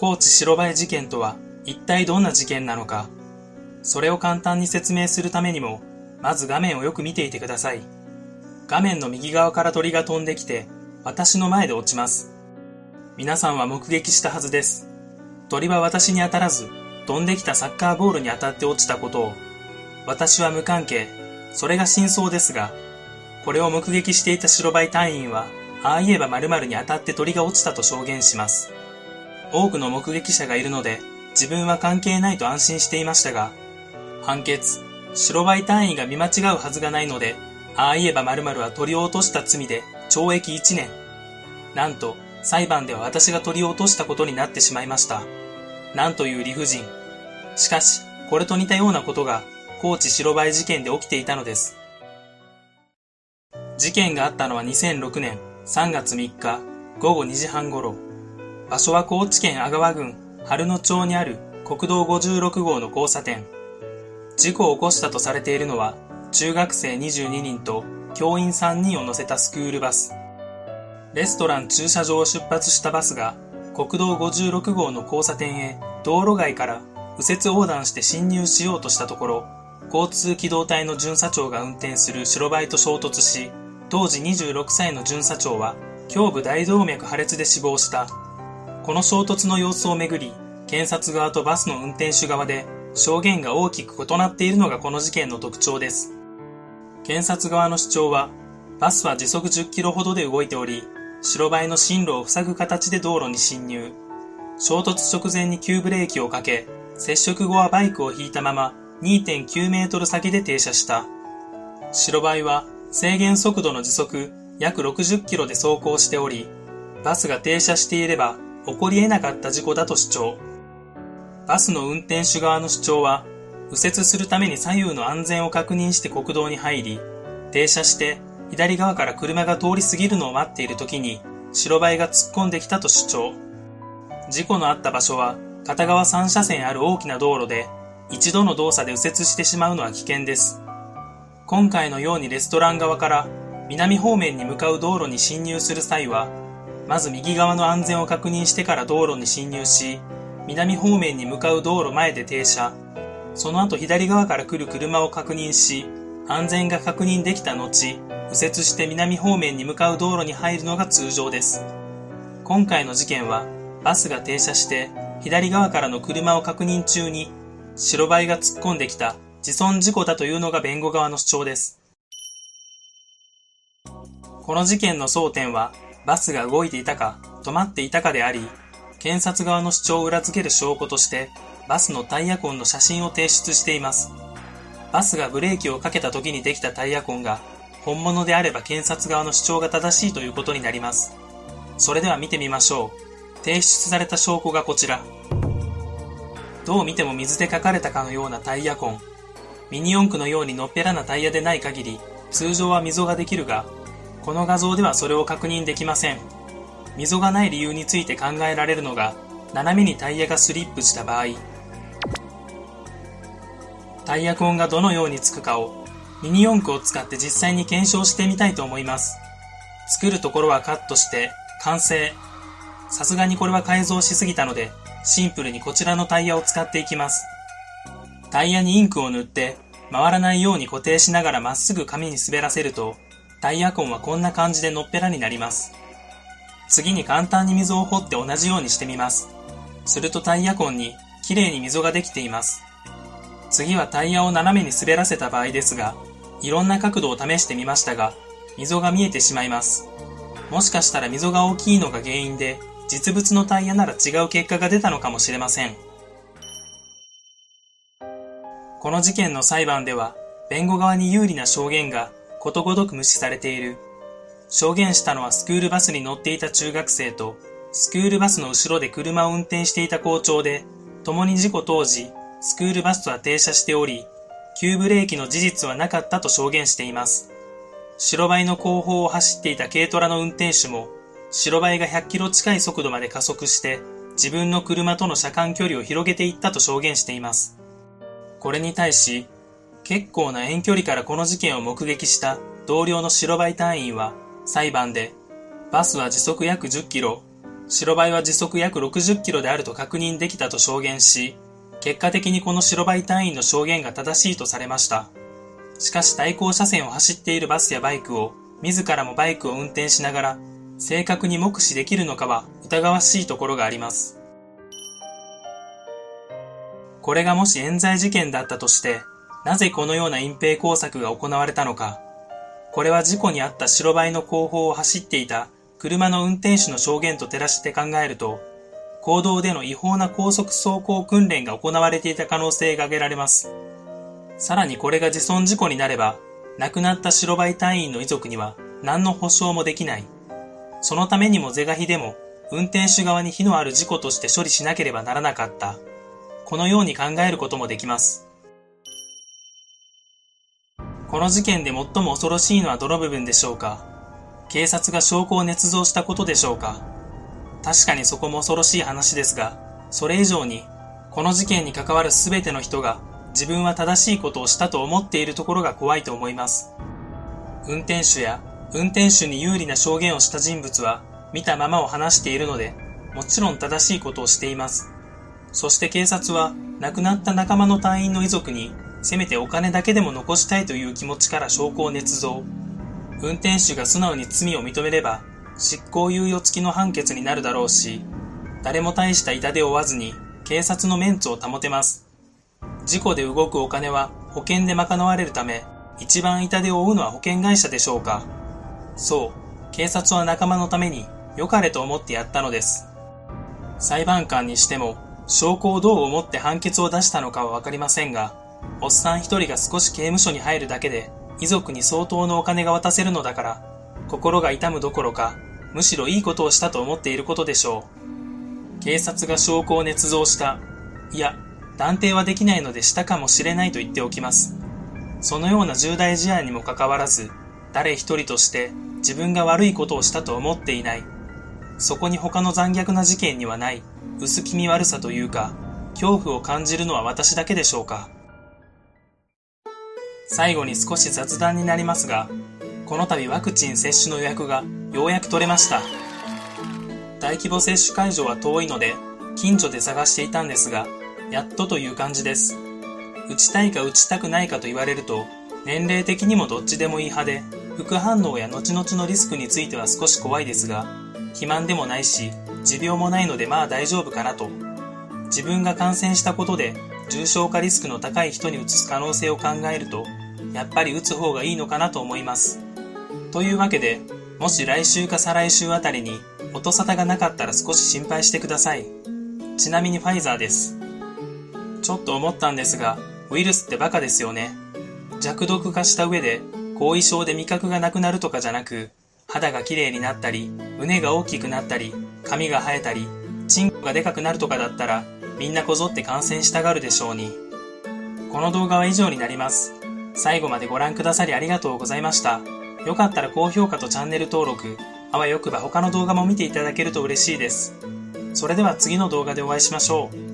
高知白バイ事件とは一体どんな事件なのか。それを簡単に説明するためにも、まず画面をよく見ていてください。画面の右側から鳥が飛んできて、私の前で落ちます。皆さんは目撃したはずです。鳥は私に当たらず、飛んできたサッカーボールに当たって落ちたことを、私は無関係、それが真相ですが、これを目撃していた白バイ隊員は、ああ言えば〇〇に当たって鳥が落ちたと証言します。多くの目撃者がいるので、自分は関係ないと安心していましたが、判決、白バイ隊員が見間違うはずがないので、ああ言えば〇〇は鳥を落とした罪で懲役1年。なんと、裁判では私が鳥を落としたことになってしまいました。なんという理不尽。しかし、これと似たようなことが、高知白バイ事件で起きていたのです。事件があったのは2006年3月3日午後2時半頃。場所は高知県阿川郡春野町にある国道56号の交差点。事故を起こしたとされているのは、中学生22人と教員3人を乗せたスクールバス。レストラン駐車場を出発したバスが、国道56号の交差点へ道路外から右折横断して進入しようとしたところ、交通機動隊の巡査長が運転する白バイと衝突し、当時26歳の巡査長は胸部大動脈破裂で死亡した。この衝突の様子をめぐり、検察側とバスの運転手側で証言が大きく異なっているのがこの事件の特徴です。検察側の主張は、バスは時速10キロほどで動いており、白バイの進路を塞ぐ形で道路に進入。衝突直前に急ブレーキをかけ、接触後はバイクを引いたまま2.9メートル先で停車した。白バイは制限速度の時速約60キロで走行しており、バスが停車していれば起こり得なかった事故だと主張。バスの運転手側の主張は、右折するために左右の安全を確認して国道に入り、停車して左側から車が通り過ぎるのを待っている時に白バイが突っ込んできたと主張。事故のあった場所は片側3車線ある大きな道路で一度の動作で右折してしまうのは危険です。今回のようにレストラン側から南方面に向かう道路に進入する際は、まず右側の安全を確認してから道路に進入し、南方面に向かう道路前で停車、その後左側から来る車を確認し、安全が確認できた後、右折して南方面に向かう道路に入るのが通常です。今回の事件は、バスが停車して左側からの車を確認中に白バイが突っ込んできた自損事故だというのが弁護側の主張です。この事件の争点は、バスが動いていたか、止まっていたかであり、検察側の主張を裏付ける証拠として、バスのタイヤ痕の写真を提出しています。バスがブレーキをかけた時にできたタイヤ痕が、本物であれば検察側の主張が正しいということになります。それでは見てみましょう。提出された証拠がこちら。どう見ても水で書かれたかのようなタイヤ痕。ミニ四駆のようにのっぺらなタイヤでない限り、通常は溝ができるが、この画像ではそれを確認できません。溝がない理由について考えられるのが、斜めにタイヤがスリップした場合、タイヤ痕がどのようにつくかを、ミニ四駆を使って実際に検証してみたいと思います。作るところはカットして、完成。さすがにこれは改造しすぎたので、シンプルにこちらのタイヤを使っていきます。タイヤにインクを塗って、回らないように固定しながらまっすぐ紙に滑らせると、タイヤ痕はこんな感じでのっぺらになります。次に簡単に溝を掘って同じようにしてみます。するとタイヤ痕に綺麗に溝ができています。次はタイヤを斜めに滑らせた場合ですが、いろんな角度を試してみましたが、溝が見えてしまいます。もしかしたら溝が大きいのが原因で、実物のタイヤなら違う結果が出たのかもしれません。この事件の裁判では、弁護側に有利な証言がことごとく無視されている。証言したのはスクールバスに乗っていた中学生と、スクールバスの後ろで車を運転していた校長で、共に事故当時、スクールバスとは停車しており、急ブレーキの事実はなかったと証言しています。白バイの後方を走っていた軽トラの運転手も、白バイが100キロ近い速度まで加速して、自分の車との車間距離を広げていったと証言しています。これに対し、結構な遠距離からこの事件を目撃した同僚の白バイ隊員は裁判で、バスは時速約10キロ、白バイは時速約60キロであると確認できたと証言し、結果的にこの白バイ隊員の証言が正しいとされました。しかし対向車線を走っているバスやバイクを、自らもバイクを運転しながら、正確に目視できるのかは疑わしいところがあります。これがもし冤罪事件だったとして、なぜこのような隠蔽工作が行われたのか。これは事故にあった白バイの後方を走っていた車の運転手の証言と照らして考えると、公道での違法な高速走行訓練が行われていた可能性が挙げられます。さらにこれが自損事故になれば、亡くなった白バイ隊員の遺族には何の補償もできない。そのためにも是が非でも、運転手側に非のある事故として処理しなければならなかった。このように考えることもできます。この事件で最も恐ろしいのはどの部分でしょうか？警察が証拠を捏造したことでしょうか？確かにそこも恐ろしい話ですが、それ以上に、この事件に関わる全ての人が自分は正しいことをしたと思っているところが怖いと思います。運転手や運転手に有利な証言をした人物は見たままを話しているので、もちろん正しいことをしています。そして警察は亡くなった仲間の隊員の遺族にせめてお金だけでも残したいという気持ちから証拠を捏造。運転手が素直に罪を認めれば、執行猶予付きの判決になるだろうし、誰も大した痛手を負わずに警察のメンツを保てます。事故で動くお金は保険で賄われるため、一番痛手を負うのは保険会社でしょうか。そう、警察は仲間のために良かれと思ってやったのです。裁判官にしても、証拠をどう思って判決を出したのかはわかりませんが、おっさん一人が少し刑務所に入るだけで、遺族に相当のお金が渡せるのだから、心が痛むどころか、むしろいいことをしたと思っていることでしょう。警察が証拠を捏造した。いや、断定はできないのでしたかもしれないと言っておきます。そのような重大事案にもかかわらず、誰一人として自分が悪いことをしたと思っていない。そこに他の残虐な事件にはない薄気味悪さというか、恐怖を感じるのは私だけでしょうか。最後に少し雑談になりますが、この度ワクチン接種の予約がようやく取れました。大規模接種会場は遠いので、近所で探していたんですが、やっとという感じです。打ちたいか打ちたくないかと言われると、年齢的にもどっちでもいい派で、副反応や後々のリスクについては少し怖いですが、肥満でもないし、持病もないのでまあ大丈夫かなと。自分が感染したことで重症化リスクの高い人にうつす可能性を考えると、やっぱり打つ方がいいのかなと思います。というわけで、もし来週か再来週あたりに音沙汰がなかったら少し心配してください。ちなみにファイザーです。ちょっと思ったんですが、ウイルスってバカですよね。弱毒化した上で、後遺症で味覚がなくなるとかじゃなく、肌が綺麗になったり、胸が大きくなったり、髪が生えたり、チンコがでかくなるとかだったら、みんなこぞって感染したがるでしょうに。この動画は以上になります。最後までご覧くださりありがとうございました。よかったら高評価とチャンネル登録、あわよくば他の動画も見ていただけると嬉しいです。それでは次の動画でお会いしましょう。